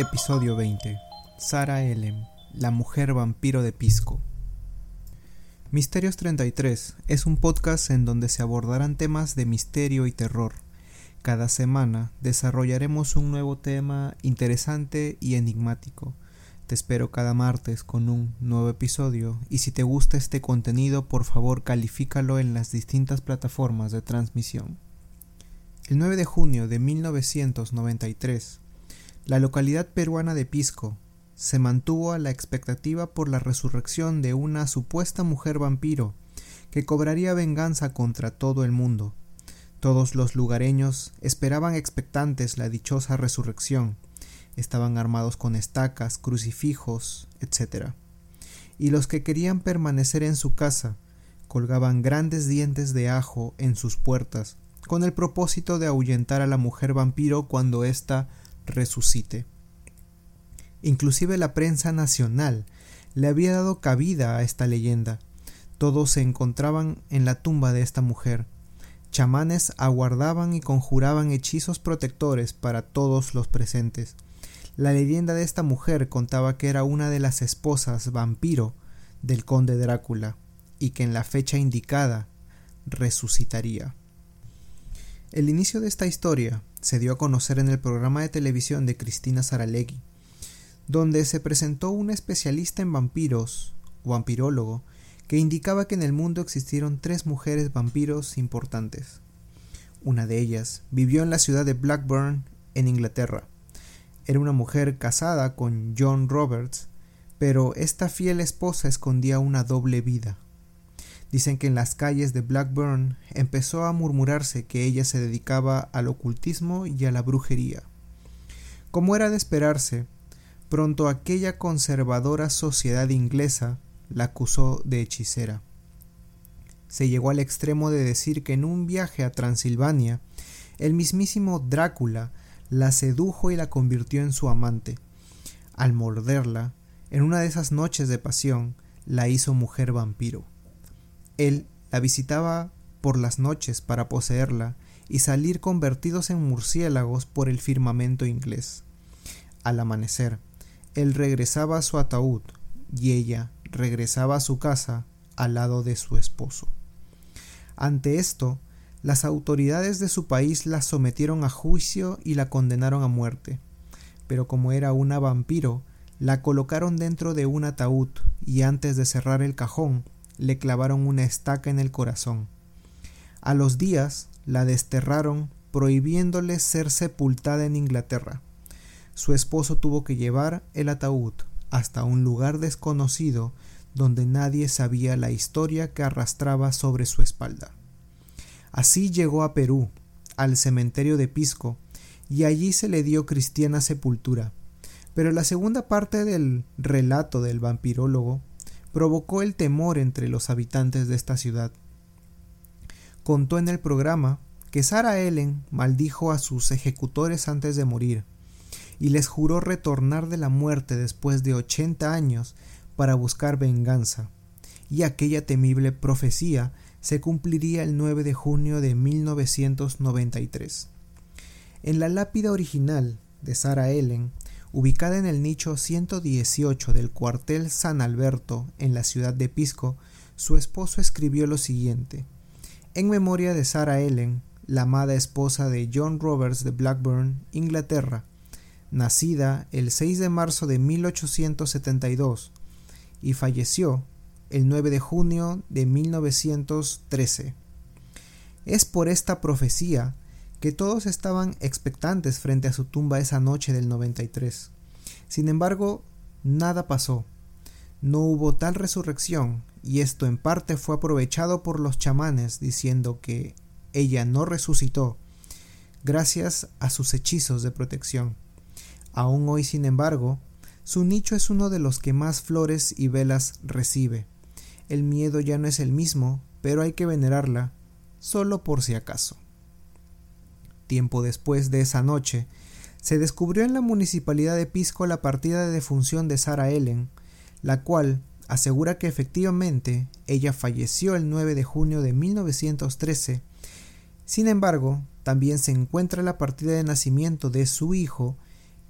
Episodio 20. Sarah Ellen, la mujer vampiro de Pisco. Misterios 33 es un podcast en donde se abordarán temas de misterio y terror. Cada semana desarrollaremos un nuevo tema interesante y enigmático. Te espero cada martes con un nuevo episodio y si te gusta este contenido por favor califícalo en las distintas plataformas de transmisión. El 9 de junio de 1993, la localidad peruana de Pisco se mantuvo a la expectativa por la resurrección de una supuesta mujer vampiro que cobraría venganza contra todo el mundo. Todos los lugareños esperaban expectantes la dichosa resurrección. Estaban armados con estacas, crucifijos, etc. Y los que querían permanecer en su casa colgaban grandes dientes de ajo en sus puertas con el propósito de ahuyentar a la mujer vampiro cuando ésta resucite. Inclusive la prensa nacional le había dado cabida a esta leyenda. Todos se encontraban en la tumba de esta mujer. Chamanes aguardaban y conjuraban hechizos protectores para todos los presentes. La leyenda de esta mujer contaba que era una de las esposas vampiro del conde Drácula y que en la fecha indicada resucitaría. El inicio de esta historia se dio a conocer en el programa de televisión de Cristina Saralegui, donde se presentó un especialista en vampiros o vampirólogo que indicaba que en el mundo existieron tres mujeres vampiros importantes. Una de ellas vivió en la ciudad de Blackburn, en Inglaterra. Era una mujer casada con John Roberts, pero esta fiel esposa escondía una doble vida. Dicen que en las calles de Blackburn empezó a murmurarse que ella se dedicaba al ocultismo y a la brujería. Como era de esperarse, pronto aquella conservadora sociedad inglesa la acusó de hechicera. Se llegó al extremo de decir que en un viaje a Transilvania, el mismísimo Drácula la sedujo y la convirtió en su amante. Al morderla, en una de esas noches de pasión, la hizo mujer vampiro. Él la visitaba por las noches para poseerla y salir convertidos en murciélagos por el firmamento inglés. Al amanecer, él regresaba a su ataúd y ella regresaba a su casa al lado de su esposo. Ante esto, las autoridades de su país la sometieron a juicio y la condenaron a muerte. Pero como era una vampiro, la colocaron dentro de un ataúd y antes de cerrar el cajón le clavaron una estaca en el corazón. A los días la desterraron prohibiéndole ser sepultada en Inglaterra. Su esposo tuvo que llevar el ataúd hasta un lugar desconocido donde nadie sabía la historia que arrastraba sobre su espalda. Así llegó a Perú, al cementerio de Pisco, y allí se le dio cristiana sepultura. Pero la segunda parte del relato del vampirólogo provocó el temor entre los habitantes de esta ciudad. Contó en el programa que Sarah Ellen maldijo a sus ejecutores antes de morir y les juró retornar de la muerte después de ochenta años para buscar venganza, y aquella temible profecía se cumpliría el 9 de junio de 1993. En la lápida original de Sarah Ellen ubicada en el nicho 118 del cuartel San Alberto en la ciudad de Pisco, su esposo escribió lo siguiente: En memoria de Sarah Ellen, la amada esposa de John Roberts de Blackburn, Inglaterra, nacida el 6 de marzo de 1872 y falleció el 9 de junio de 1913. Es por esta profecía que todos estaban expectantes frente a su tumba esa noche del 93. Sin embargo, nada pasó. No hubo tal resurrección, y esto en parte fue aprovechado por los chamanes diciendo que ella no resucitó, gracias a sus hechizos de protección. Aún hoy, sin embargo, su nicho es uno de los que más flores y velas recibe. El miedo ya no es el mismo, pero hay que venerarla, solo por si acaso tiempo después de esa noche, se descubrió en la municipalidad de Pisco la partida de defunción de Sarah Ellen, la cual asegura que efectivamente ella falleció el 9 de junio de 1913. Sin embargo, también se encuentra la partida de nacimiento de su hijo,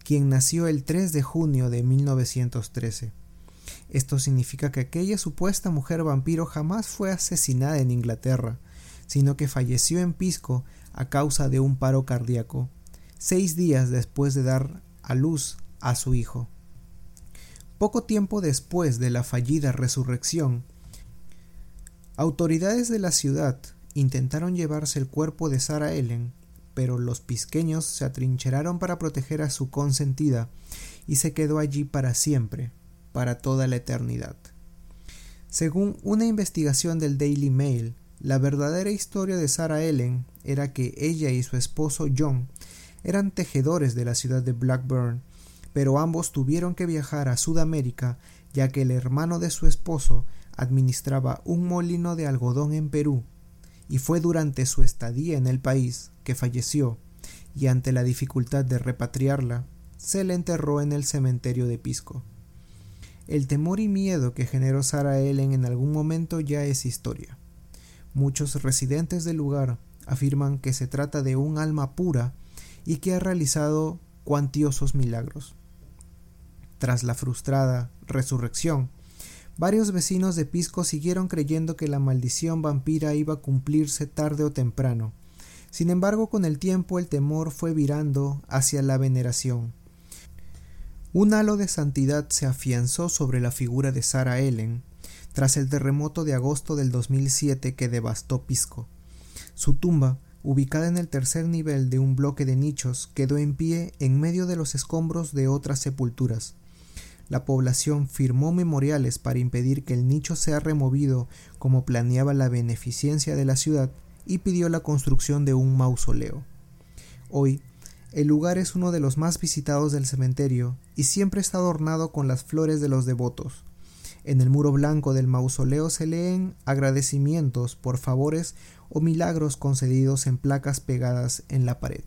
quien nació el 3 de junio de 1913. Esto significa que aquella supuesta mujer vampiro jamás fue asesinada en Inglaterra, sino que falleció en Pisco a causa de un paro cardíaco, seis días después de dar a luz a su hijo. Poco tiempo después de la fallida resurrección, autoridades de la ciudad intentaron llevarse el cuerpo de Sarah Ellen, pero los pisqueños se atrincheraron para proteger a su consentida y se quedó allí para siempre, para toda la eternidad. Según una investigación del Daily Mail, la verdadera historia de Sarah Ellen era que ella y su esposo John eran tejedores de la ciudad de Blackburn, pero ambos tuvieron que viajar a Sudamérica ya que el hermano de su esposo administraba un molino de algodón en Perú, y fue durante su estadía en el país que falleció, y ante la dificultad de repatriarla, se le enterró en el cementerio de Pisco. El temor y miedo que generó Sarah Ellen en algún momento ya es historia. Muchos residentes del lugar afirman que se trata de un alma pura y que ha realizado cuantiosos milagros. Tras la frustrada resurrección, varios vecinos de Pisco siguieron creyendo que la maldición vampira iba a cumplirse tarde o temprano. Sin embargo, con el tiempo el temor fue virando hacia la veneración. Un halo de santidad se afianzó sobre la figura de Sarah Ellen tras el terremoto de agosto del 2007 que devastó Pisco. Su tumba, ubicada en el tercer nivel de un bloque de nichos, quedó en pie en medio de los escombros de otras sepulturas. La población firmó memoriales para impedir que el nicho sea removido como planeaba la beneficencia de la ciudad y pidió la construcción de un mausoleo. Hoy, el lugar es uno de los más visitados del cementerio y siempre está adornado con las flores de los devotos. En el muro blanco del mausoleo se leen agradecimientos por favores o milagros concedidos en placas pegadas en la pared.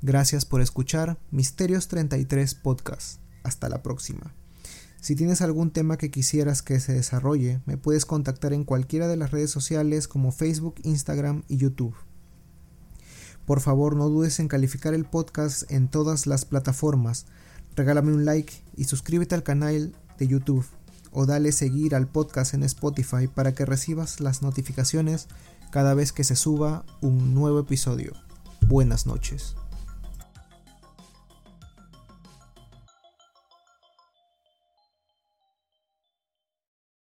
Gracias por escuchar Misterios 33 Podcast. Hasta la próxima. Si tienes algún tema que quisieras que se desarrolle, me puedes contactar en cualquiera de las redes sociales como Facebook, Instagram y YouTube. Por favor, no dudes en calificar el podcast en todas las plataformas. Regálame un like y suscríbete al canal de YouTube o dale seguir al podcast en Spotify para que recibas las notificaciones cada vez que se suba un nuevo episodio. Buenas noches.